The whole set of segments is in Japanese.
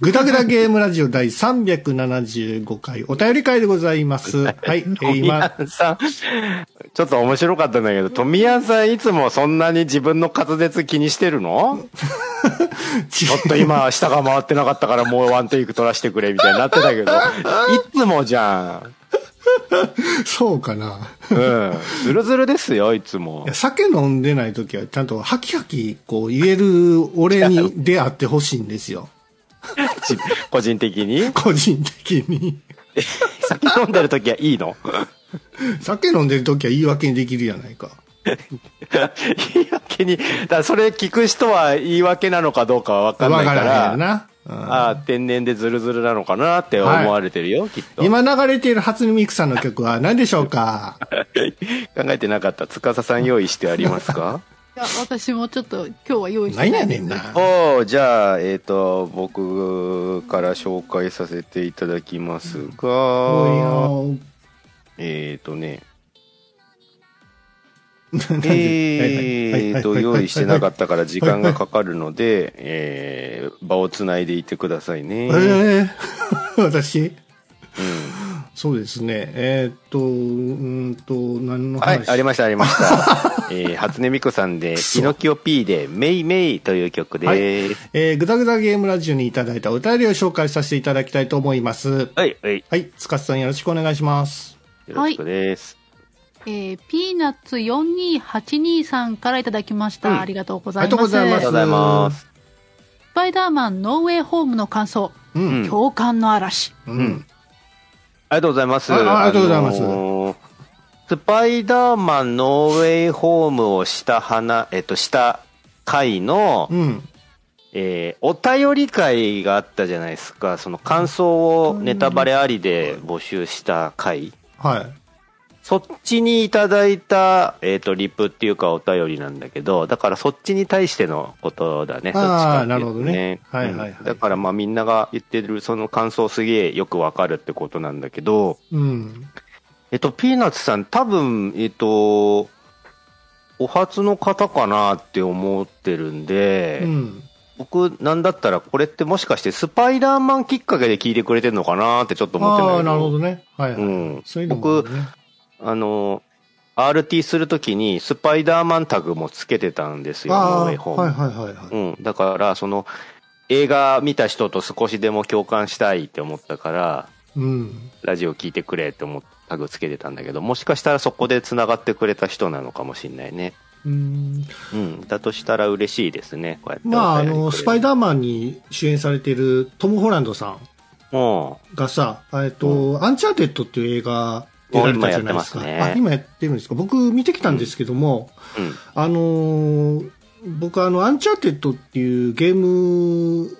ぐだぐだゲームラジオ第375回お便り会でございます。はい。今、谷さん、ちょっと面白かったんだけど、富谷さんいつもそんなに自分の滑舌気にしてるの？ちょっと今、下が回ってなかったからもうワンテイク取らせてくれみたいになってたけど、いつもじゃん。そうかな。うん。ズルズルですよ、いつも。酒飲んでない時はちゃんとハキハキこう言える俺に出会ってほしいんですよ。ち個人的に？個人的に。酒飲んでる時はいいの？酒飲んでる時は言い訳にできるやないか。言い訳に、だそれ聞く人は言い訳なのかどうかは分かんないかわからな。うんああ、天然でズルズルなのかなって思われてるよ、きっと。今流れている初音ミクさんの曲は何でしょうか？考えてなかった。司さん用意してありますか？いや、私もちょっと今日は用意して何ないやねんな。おおじゃあ、えっ、と、僕から紹介させていただきますが、おえっ、とね、えーと、用意してなかったから時間がかかるので、えー、場をつないでいてくださいね。えー、私？うんそうですね。えーっと、うーんと、何の話？はい、ありました、ありました。えー、初音ミクさんで、ピノキオ P で、メイメイという曲です。えー、ぐだぐだゲームラジオにいただいたお便りを紹介させていただきたいと思います。はい、はい。はい、つかさんよろしくお願いします。よろしくです。えー、ピーナッツ42823さんからいただきました。うんありがとうございます。ありがとうございますありがとうございます。スパイダーマンノーウェイホームの感想。う。うんん共感の嵐。ううんん。ありがとうございます。あありがとうございますのースパイダーマンノーウェイホームをした花、えっと、した回の、うん。えーお便り会があったじゃないですか。その感想をネタバレありで募集した回。はい。そっちにいただいた、えっ、と、リプっていうかお便りなんだけど、だからそっちに対してのことだね。あーどっちかっていうとなるほどねはいはいはいうんだからまあみんなが言ってるその感想すげえよくわかるってことなんだけど、うん。えっと、ピーナッツさん多分、えっと、お初の方かなって思ってるんで、うん。僕なんだったらこれってもしかしてスパイダーマンきっかけで聞いてくれてるのかなってちょっと思ってんだけど。ああ、なるほどね。はいはい。うんそういうのね。あの、RT するときにスパイダーマンタグもつけてたんですよ、ノーウェはいイホーム。はいはいはい。うん。だから、その、映画見た人と少しでも共感したいって思ったから、うん。ラジオ聞いてくれって思ってタグつけてたんだけど、もしかしたらそこで繋がってくれた人なのかもしれないね。うん。うん。だとしたら嬉しいですね、こうやって。まあ、あの、スパイダダーマンに主演されているトム・ホランドさんーがさ、えっと、アンチャーテッドっていう映画出られたじゃないですか。今やすねあ、今やってるんですか？僕見てきたんですけども、うん。うん。あのー僕あの、アンチャーテッドっていうゲーム、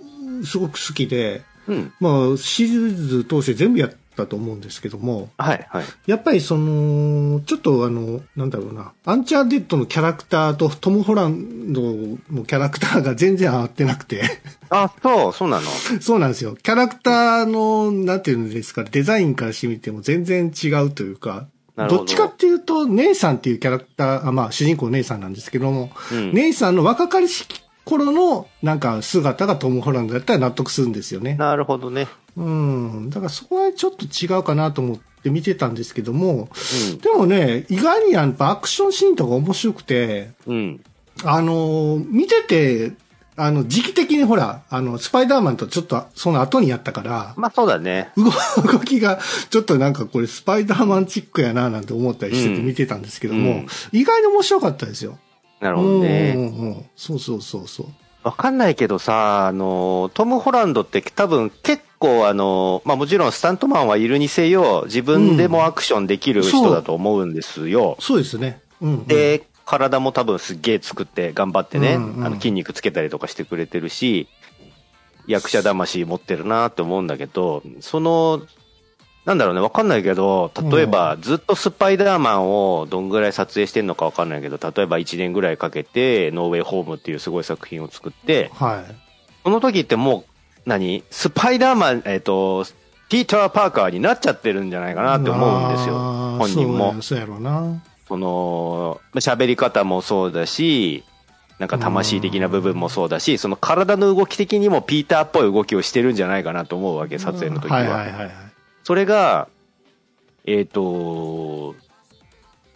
すごく好きで、うん。まあ、シリーズ通して全部やったと思うんですけども、はい、はい。やっぱりその、ちょっとあの、なんだろうな、アンチャーテッドのキャラクターとトム・ホランドのキャラクターが全然合ってなくて、あ、そう、そうなの？そうなんですよ。キャラクターの、なんていうんですか、デザインからしてみても全然違うというか、どっちかっていうと、ネイサンっていうキャラクター、あまあ、主人公ネイサンなんですけども、うん。ネイサンの若かりし頃の、なんか姿がトム・ホランドだったら納得するんですよね。なるほどね。うん。だからそこはちょっと違うかなと思って見てたんですけども、うん。でもね、意外にやっぱアクションシーンとか面白くて、うん。あのー見てて、あの、時期的にほら、あの、スパイダーマンとちょっとその後にやったから、まあそうだね。動動きが、ちょっとなんかこれスパイダーマンチックやななんて思ったりしててうん見てたんですけども、うん意外に面白かったですよ。なるほどね。うんうんうんそうそうそうそう。わかんないけどさ、あの、トム・ホランドって多分結構あの、まあもちろんスタントマンはいるにせよ、自分でもアクションできる人だと思うんですよ。そうですね。うん、うん。で、体も多分すっげえ作って頑張ってね、うんうんあの筋肉つけたりとかしてくれてるし、役者魂持ってるなって思うんだけど、その、なんだろうね、わかんないけど、例えばずっとスパイダーマンをどんぐらい撮影してんのかわかんないけど、例えば1年ぐらいかけて、ノーウェイホームっていうすごい作品を作って、はい。その時ってもう、何？スパイダーマン、えっ、と、ピーター・パーカーになっちゃってるんじゃないかなって思うんですよ。本人もそうや。ろうな。その、喋り方もそうだし、なんか魂的な部分もそうだし、その体の動き的にもピーターっぽい動きをしてるんじゃないかなと思うわけ、撮影の時は。はいはいはいはい。それが、えっ、と、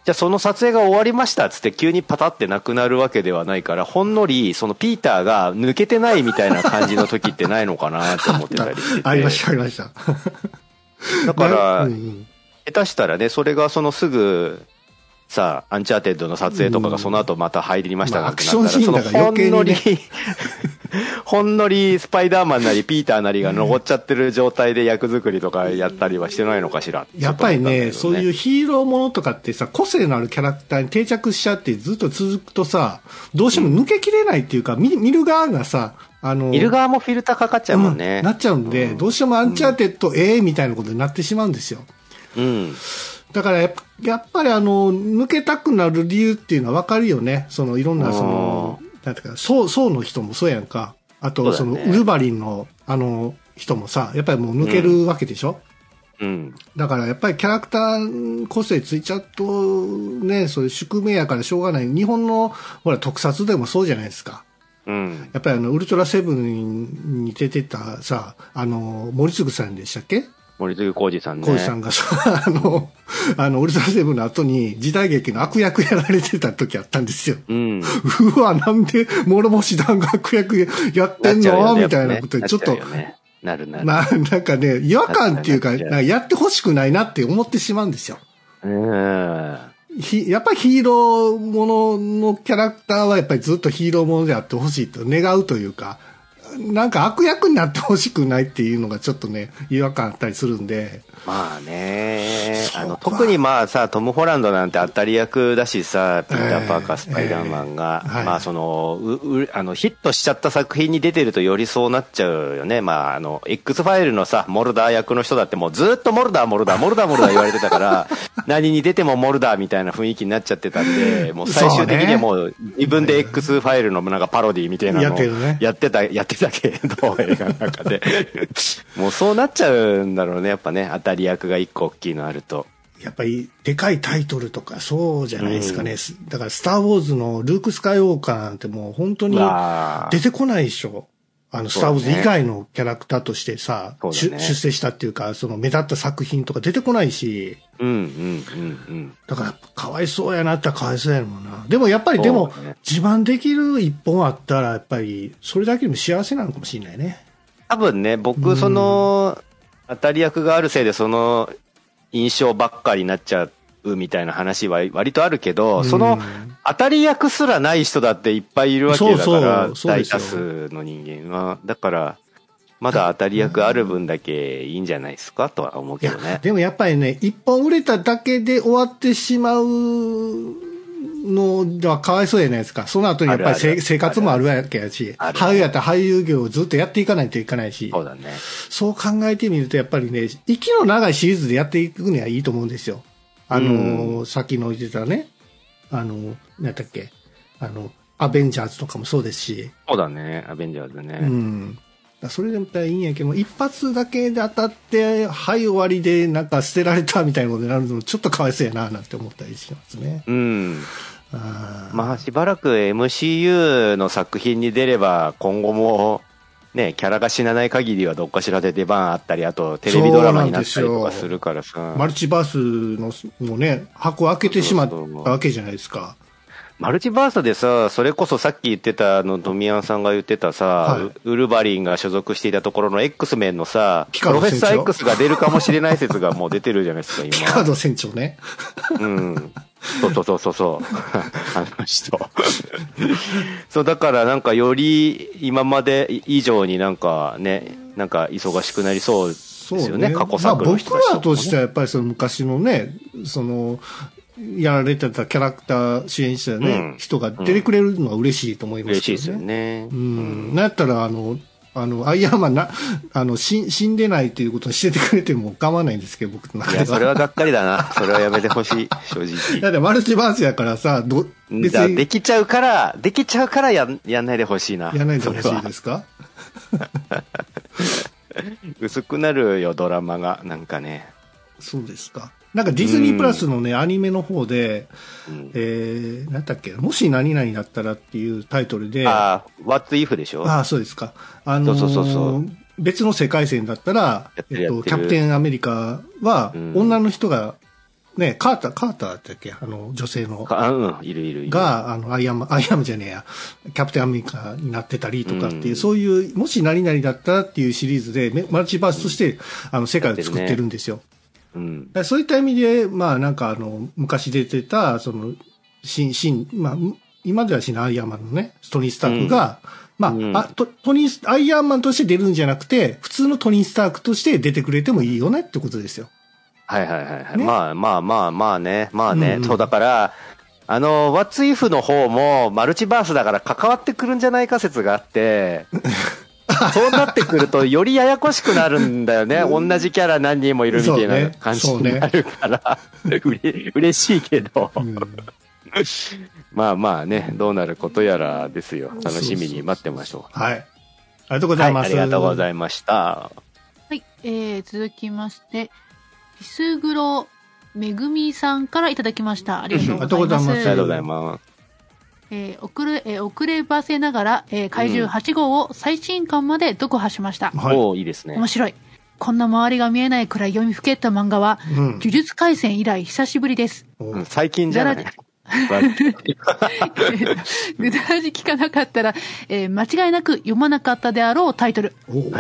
じゃあその撮影が終わりましたっつって急にパタってなくなるわけではないから、ほんのりそのピーターが抜けてないみたいな感じの時ってないのかなって思ってたりしてて。ありました、ありました。だからうんうん下手したらね、それがそのすぐ、さあ、アンチャーテッドの撮影とかがその後また入りましたなんてなったら、まあアクションシーンだから余計にね ほんのり、スパイダーマンなりピーターなりが残っちゃってる状態で役作りとかやったりはしてないのかしら？やっぱりね、そういうヒーローものとかってさ、個性のあるキャラクターに定着しちゃってずっと続くとさ、どうしても抜けきれないっていうか、見見る側がさ、あの、見る側もフィルターかかっちゃうもんね。うんなっちゃうんで、どうしてもアンチャーテッド、ええみたいなことになってしまうんですよ。うん。だからやっぱりあの、抜けたくなる理由っていうのはわかるよね。そのいろんなその、なんていうか、ソー、ソーの人もそうやんか。あと、その、ウルヴァリンのあの人もさ、やっぱりもう抜けるわけでしょ、うん。だからやっぱりキャラクター個性ついちゃうと、ね、そういう宿命やからしょうがない。日本の、ほら、特撮でもそうじゃないですか。うん。やっぱりあの、ウルトラセブンに出てたさ、あの、森次さんでしたっけ？森次浩二さんね。浩二さんがさ、あの、あの、ウルトラセブンの後に時代劇の悪役やられてた時あったんですよ。うん。うわ、なんで、諸星団が悪役やってんの、みたいなことで、ちょっと、なるなる。な、なんかね、違和感っていうか、なかやってほしくないなって思ってしまうんですよ。うん。ひやっぱりヒーローもののキャラクターはやっぱりずっとヒーローものであってほしいと願うというか、なんか悪役になってほしくないっていうのがちょっとね、違和感あったりするんで。まあね、あの、特にまあさ、トム・ホランドなんて当たり役だしさ、ピーター・パーカー、スパイダーマンが、ええはい。まあその、う、う、あの、ヒットしちゃった作品に出てるとよりそうなっちゃうよね。まああの、X ファイルのさ、モルダー役の人だってもうずっとモルダー、モルダー、モルダー、モルダー言われてたから、何に出てもモルダーみたいな雰囲気になっちゃってたんで、もう最終的にはもう自分で X ファイルのなんかパロディみたいなのやってるね。やってた、やってたけど、映画の中で。もうそうなっちゃうんだろうね、やっぱね、当たり役が一個大きいのあると。やっぱり、でかいタイトルとか、そうじゃないですかね。だから、スター・ウォーズのルーク・スカイウォーカーなんてもう本当に出てこないでしょ。あの、スター・ウォーズ以外のキャラクターとしてさ、ね出出世したっていうか、その目立った作品とか出てこないし、うんうんうんうん。だから、かわいそうやなってかわいそうやもんな。でもやっぱり、でも自慢できる一本あったら、やっぱり、それだけでも幸せなのかもしれないね。多分ね、僕、その、当たり役があるせいで、その、印象ばっかりになっちゃうみたいな話は割とあるけど、その、当たり役すらない人だっていっぱいいるわけだから、大多数の人間は。だから、まだ当たり役ある分だけいいんじゃないですかとは思うけどね、。でもやっぱりね、一本売れただけで終わってしまうのではかわいそうじゃないですか。その後にやっぱり生活もあるわけやし、俳優やったら俳優業をずっとやっていかないといけないし、そうだね。そう考えてみるとやっぱりね、息の長いシリーズでやっていくにはいいと思うんですよ。あの、さっきの言ってたね、あの、何だっけ、あの、アベンジャーズとかもそうですし、そうだね、アベンジャーズね。うん。それでもいいんやけど、一発だけで当たって、はい、終わりで、なんか捨てられたみたいなことになるのも、ちょっとかわいそうやな、なんて思ったりしますね。うん。あーまあしばらく MCU の作品に出れば今後もね、キャラが死なない限りはどっかしらで出番あったり、あとテレビドラマになったりとかするからさ。マルチバースの、もうね、箱開けてしまったわけじゃないですか。マルチバースでさ、それこそさっき言ってたあの、ドミアンさんが言ってたさ、はいウウルヴァリンが所属していたところの X メンのさ、プロフェッサー X が出るかもしれない説がもう出てるじゃないですか、今。ピカード船長ね。うん。そうそうそうそうそう。あの人。そう、だからなんかより今まで以上になんかね、なんか忙しくなりそうですよね、過去まあ作の人僕たちもねらとしてはやっぱりその昔のね、その、やられてたキャラクター主演したね、うん人が出てくれるのは嬉しいと思いますけどね。嬉しいですよね。うん。なんやったら、あの、あの、アイアンマンな、あの、死死んでないっていうことをしててくれても構わないんですけど、僕の中いや、では。それはがっかりだな。それはやめてほしい、正直。だってマルチバースやからさ、ど、別にできちゃうから、できちゃうからやん、やんないでほしいな。やらないでほしいですか？薄くなるよ、ドラマが。なんかね。そうですか。なんかディズニープラスのね、アニメの方で、うんえー、なんだっけ、もし何々だったらっていうタイトルで、ああ、What If でしょ？ああ、そうですか。あのーそうそうそう別の世界線だったら、やっえっと、キャプテンアメリカはう、ん女の人が、ね、カーター、カーターだったっけ？あの、女性の。かうん、いるいる。が、あの、アイアン、アイアンじゃねえや、キャプテンアメリカになってたりとかっていう、うんそういう、もし何々だったらっていうシリーズで、めマルチバースとして、あの、世界を作ってるんですよ。うん。そういった意味で、まあなんかあの、昔出てた、その、新、新、まあ、む今ではしないアイアンマンのね、トニー・スタークが、まあ、うんあト、トニー、アイアンマンとして出るんじゃなくて、普通のトニー・スタークとして出てくれてもいいよねってことですよ。はいはいはいはい。ねまあまあまあまあね。まあね。うんうんそうだから、あの、What's If の方もマルチバースだから関わってくるんじゃないか説があって、そうなってくるとよりややこしくなるんだよね。同じキャラ何人もいるみたいな感じになるから、うれ嬉しいけど。うんまあまあね、どうなることやらですよ。楽しみに待ってましょう。はい。ありがとうござはいい、ます。ありがとうございいました。はい、えー、続きまして、ピスグロめぐみさんからいただきました。ありがとうございます。あありがとうございます。えー遅れ、えー遅ればせながら、えー怪獣8号を最新刊まで読破しました。はいおーいいですね面。白い。こんな周りが見えないくらい読みふけった漫画は、うん呪術廻戦以来久しぶりです。うん最近じゃない？ぐだらじ聞かなかったら、えー間違いなく読まなかったであろうタイトル。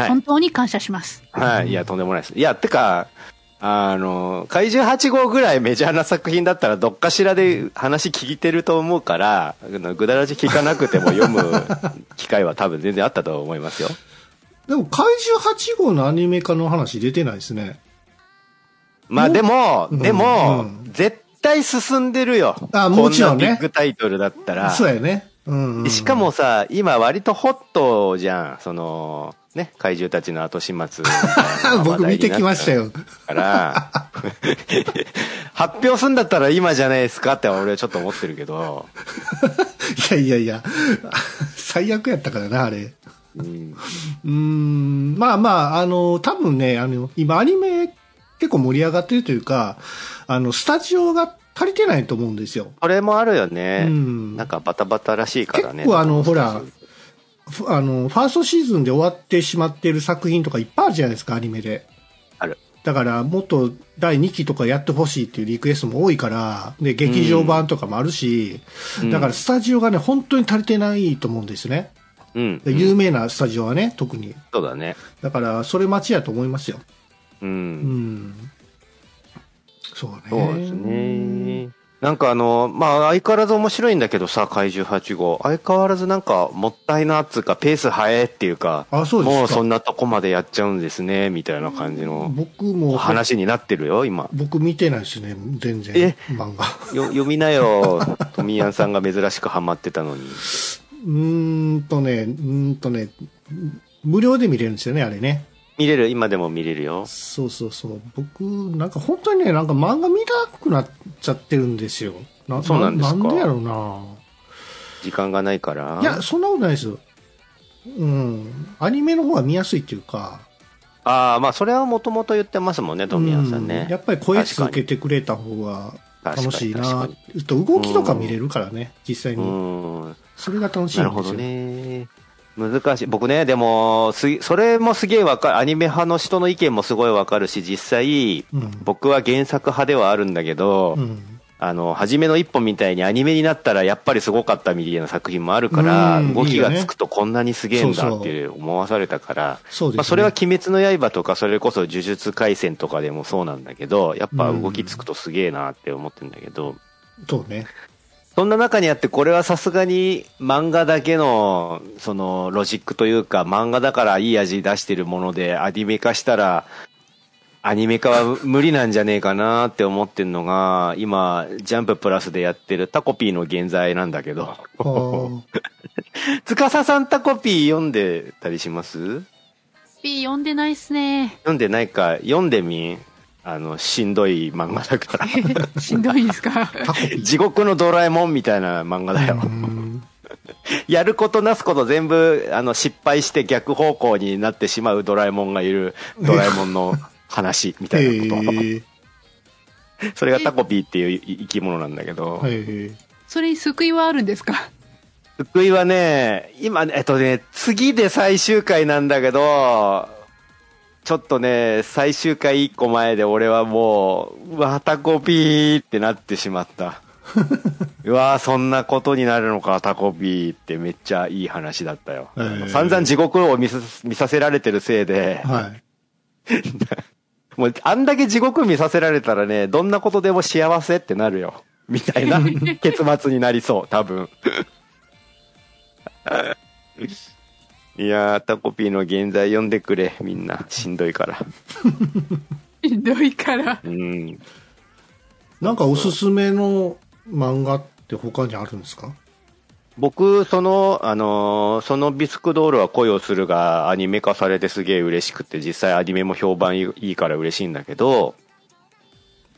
本当に感謝します。はい。いや、とんでもないです。いや、てか、あの、怪獣8号ぐらいメジャーな作品だったらどっかしらで話聞いてると思うから、ぐだらじ聞かなくても読む 機会は多分全然あったと思いますよ。でも、怪獣8号のアニメ化の話出てないですね。まあでも、うんでも、うん絶対進んでるよ。あもちろんねこなビッグタイトルだったら。そうやね。うん、うん。しかもさ、今割とホットじゃん。その、ね、怪獣たちの後始末 僕見てきましたよ。から、発表すんだったら今じゃないですかって俺はちょっと思ってるけど、いやいやいや、最悪やったからな、あれ。うん、うーん、まあまあ、あの、多分ね、あの、今アニメ結構盛り上がってるというか、あの、スタジオが足りてないと思うんですよ。それもあるよね。うんなんかバタバタらしいからね。結構あのほらふあの、ファーストシーズンで終わってしまってる作品とかいっぱいあるじゃないですか、アニメで。ある。だから、もっと第2期とかやってほしいっていうリクエストも多いから、で、劇場版とかもあるし、うんだからスタジオがね、本当に足りてないと思うんですね。うん。で有名なスタジオはね、特に。そうだね。だから、それ待ちやと思いますよ。う。うんん。そうね。そうですね。なんかあの、まあ相変わらず面白いんだけどさ、怪獣8号。相変わらずなんかもったいなっつうか、ペース早いっていうか、あそうですかもうそんなとこまでやっちゃうんですね、みたいな感じの僕も、話になってるよ、今。僕見てないですね、全然。え？漫画。よ読みなよ、トミヤンさんが珍しくハマってたのに。うーんとね、うーんとね、無料で見れるんですよね、あれね。見れる、今でも見れるよ。そうそうそう。僕、なんか本当にね、なんか漫画見たくなっちゃってるんですよ。なそうなんですか？なんでやろうな時間がないから。いや、そんなことないですよ。うん。アニメの方が見やすいっていうか。ああ、まあそれはもともと言ってますもんね、トミヤンさんね。うんやっぱり声続けてくれた方が楽しいな。と動きとか見れるからね、実際うに。ん。それが楽しいんですよ。なるほどね。難しい。僕ね、でも、すそれもすげえわかる。アニメ派の人の意見もすごいわかるし、実際、うん。僕は原作派ではあるんだけど、うん。あの、初めの一本みたいにアニメになったらやっぱりすごかったみたいな作品もあるから、うん動きがつくとこんなにすげえんだって思わされたから、そ。まあ、それは鬼滅の刃とか、それこそ呪術廻戦とかでもそうなんだけど、やっぱ動きつくとすげえなって思ってんだけど、そうね。そんな中にあって、これはさすがに漫画だけの、その、ロジックというか、漫画だからいい味出してるもので、アニメ化したら、アニメ化は無理なんじゃねえかなって思ってんのが、今、ジャンププラスでやってるタコピーの現在なんだけど、つかささんタコピー読んでたりします？P 読んでないっすね。読んでないか、読んでみあの、しんどい漫画だから。しんどいですか？地獄のドラえもんみたいな漫画だよ。うんやることなすこと全部、あの、失敗して逆方向になってしまうドラえもんがいる、ドラえもんの話みたいなこと。えーそれがタコピーっていう生き物なんだけど、はい。それに救いはあるんですか？福井はね、今、えっとね、次で最終回なんだけど、ちょっとね、最終回一個前で俺はもう、うわ、タコピーってなってしまった。うわそんなことになるのか、タコピーってめっちゃいい話だったよ。へー散々地獄を見さ見させられてるせいで、はい。もうあんだけ地獄見させられたらね、どんなことでも幸せってなるよ。みたいな 結末になりそう、多分。いやー、タコピーの現在読んでくれ、みんな。しんどいから。ひどいから。うん。なんかおすすめの漫画って他にあるんですか？僕、その、あのーそのビスクドールは恋をするがアニメ化されてすげえ嬉しくて、実際アニメも評判いいから嬉しいんだけど、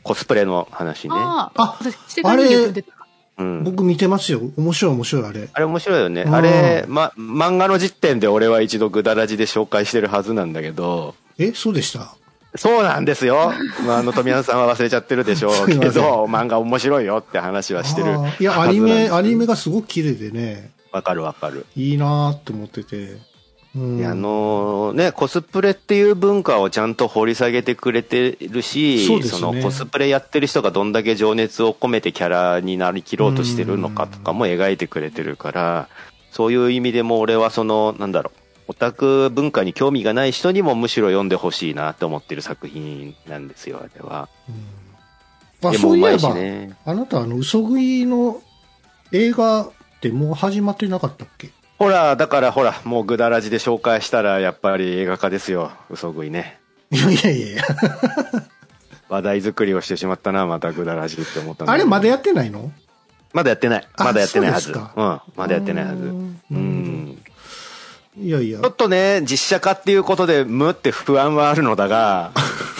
コスプレの話ね。ああ、あ私、してから読んでた。うん。僕見てますよ。面白い面白いあれ。あれ面白いよね。うんあれ、ま、漫画の時点で俺は一度グダラジで紹介してるはずなんだけど、え、そうでした？そうなんですよ。まあ、あの、富山さんは忘れちゃってるでしょう けど、漫画面白いよって話はしてるいや、アニメ、アニメが。がすごく綺麗でね、わかるわかる。いいなーって思ってて。あのね、コスプレっていう文化をちゃんと掘り下げてくれてるし、そねのコスプレやってる人がどんだけ情熱を込めてキャラになりきろうとしてるのかとかも描いてくれてるから、そういう意味でも俺はその、なんだろう、オタク文化に興味がない人にもむしろ読んでほしいなって思ってる作品なんですよ、あれは。あ、でもうまいしそういえば、ね。あなた、あの、嘘食いの映画ってもう始まってなかったっけ？ほら、だからほら、もうグダラジで紹介したらやっぱり映画化ですよ、嘘食いね。いやいやいや。話題作りをしてしまったな、またグダラジって思ったあれまだやってないの？まだやってない。あまだやってないはず。そううん。まだやってないはず。ううんん。いやいやちょ。っとね、実写化っていうことで、むって不安はあるのだが、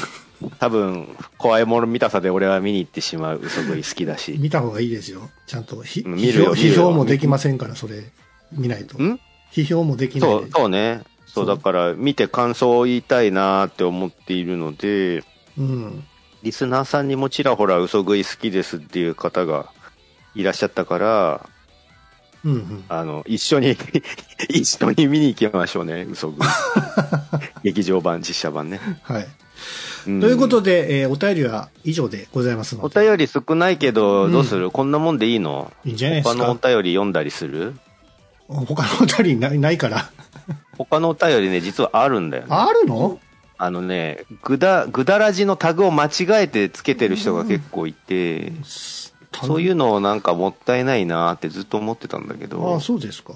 多分、怖いもの見たさで俺は見に行ってしまう嘘食い好きだし。見た方がいいですよ。ちゃんとひうん見るよ批評もできませんから、それ、見ないと。ん？批評もできないそう、で。そうね。そう、だから、見て感想を言いたいなって思っているので、うん。リスナーさんにもちらほら嘘食い好きですっていう方がいらっしゃったから、うんうん。あの、一緒に、一緒に見に行きましょうね、嘘食い。劇場版、実写版ね。はい。うんということで、えーお便りは以上でございますのおで。便り少ないけど、うんどうする、こんなもんでいいの？いいんじゃないです他のおか。便り読んだりする？他のお便りないないから。他のお便りね、実はあるんだよね。あるの？あのね、ぐだ、ぐだらじのタグを間違えてつけてる人が結構いて、そういうのをなんかもったいないなってずっと思ってたんだけあどあ、、そうですか。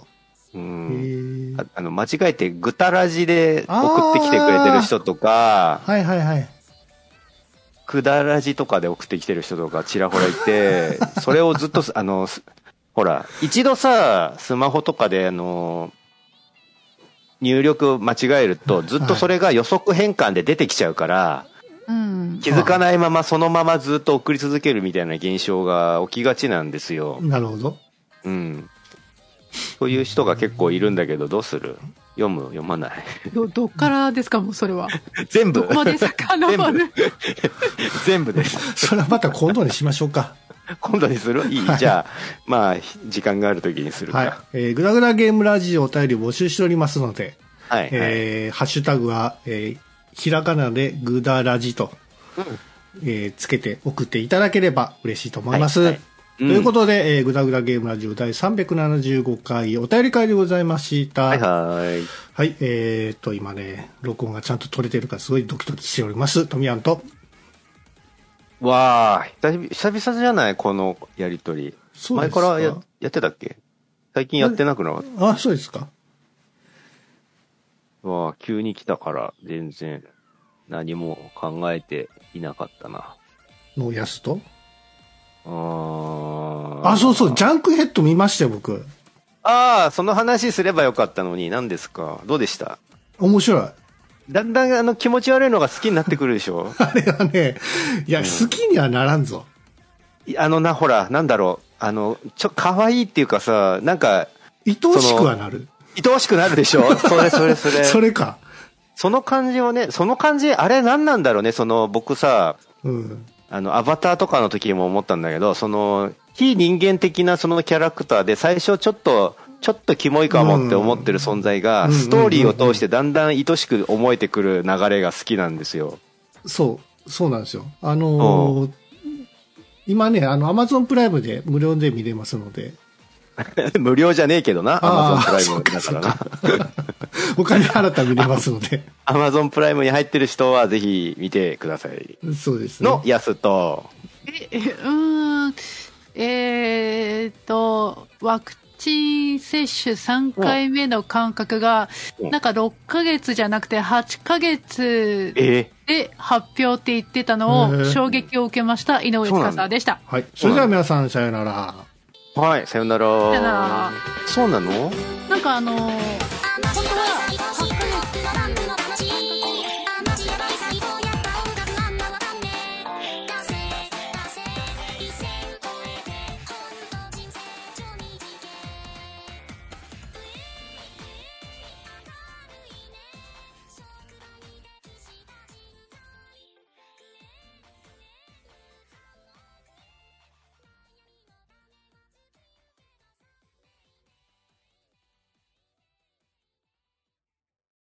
うへん。えあ。あの、間違えてぐたらじで送ってきてくれてる人とか、はいはいはい。くだらじとかで送ってきてる人とかちらほらいて、それをずっと、あの、すほら、一度さ、スマホとかで、あの、入力間違えると、ずっとそれが予測変換で出てきちゃうから、うん。気づかないままそのままずっと送り続けるみたいな現象が起きがちなんですよ。なるほど。うん。そういう人が結構いるんだけど、どうする？読む読まないど、どっからですかもうそれは。全部どこまで遡る？全部です。それはまた今度にしましょうか。今度にする？いい、はいじゃあ、まあ、時間がある時にするか。はい。えー、ぐだぐだゲームラジオお便り募集しておりますので、はい。はいえーハッシュタグは、えーひらがなでぐだラジと、えーつけて送っていただければ嬉しいと思います。はいはいということで、えー、ぐだぐだゲームラジオ第375回お便り会でございました。はいはい。はい、えー、っと、今ね、録音がちゃんと取れてるかすごいドキドキしております。トミヤンと。わあ、久々じゃないこのやりとり。そうですか前からややってたっけ？最近やってなくなかったあ、そうですか。わあ、急に来たから全然何も考えていなかったな。のやすと？あーあ、そうそう、ジャンクヘッド見ましたよ、僕。ああ、その話すればよかったのに、何ですか？どうでした？面白い。だんだんあの気持ち悪いのが好きになってくるでしょ？あれはね、いや、好きにはならんぞ。いあのな、ほら、なんだろう。あの、ちょ、可愛いっていうかさ、なんか、愛おしくはなる。愛おしくなるでしょ？それそれそれ。それか。その感じをね、その感じ、あれ何なんだろうね、その、僕さ、うん。あの、アバターとかの時も思ったんだけど、その、非人間的なそのキャラクターで最初ちょっと、ちょっとキモいかもって思ってる存在が、うんストーリーを通してだんだん愛しく思えてくる流れが好きなんですよ。そう、そうなんですよ。あのー今ね、あの、アマゾンプライムで無料で見れますので、無料じゃねえけどな、アマゾンプライムだからな。お金払ったら見れますので、アマゾンプライムに入ってる人はぜひ見てください。そうですね。のやすと、え、えうーん、えーっと、ワクチン接種3回目の間隔が、うんなんか6ヶ月じゃなくて8ヶ月えで発表って言ってたのを衝撃を受けました井上司でした。はい。それでは皆さん、さよなら。はい、さよなら。さよならそうなの？なんかあのー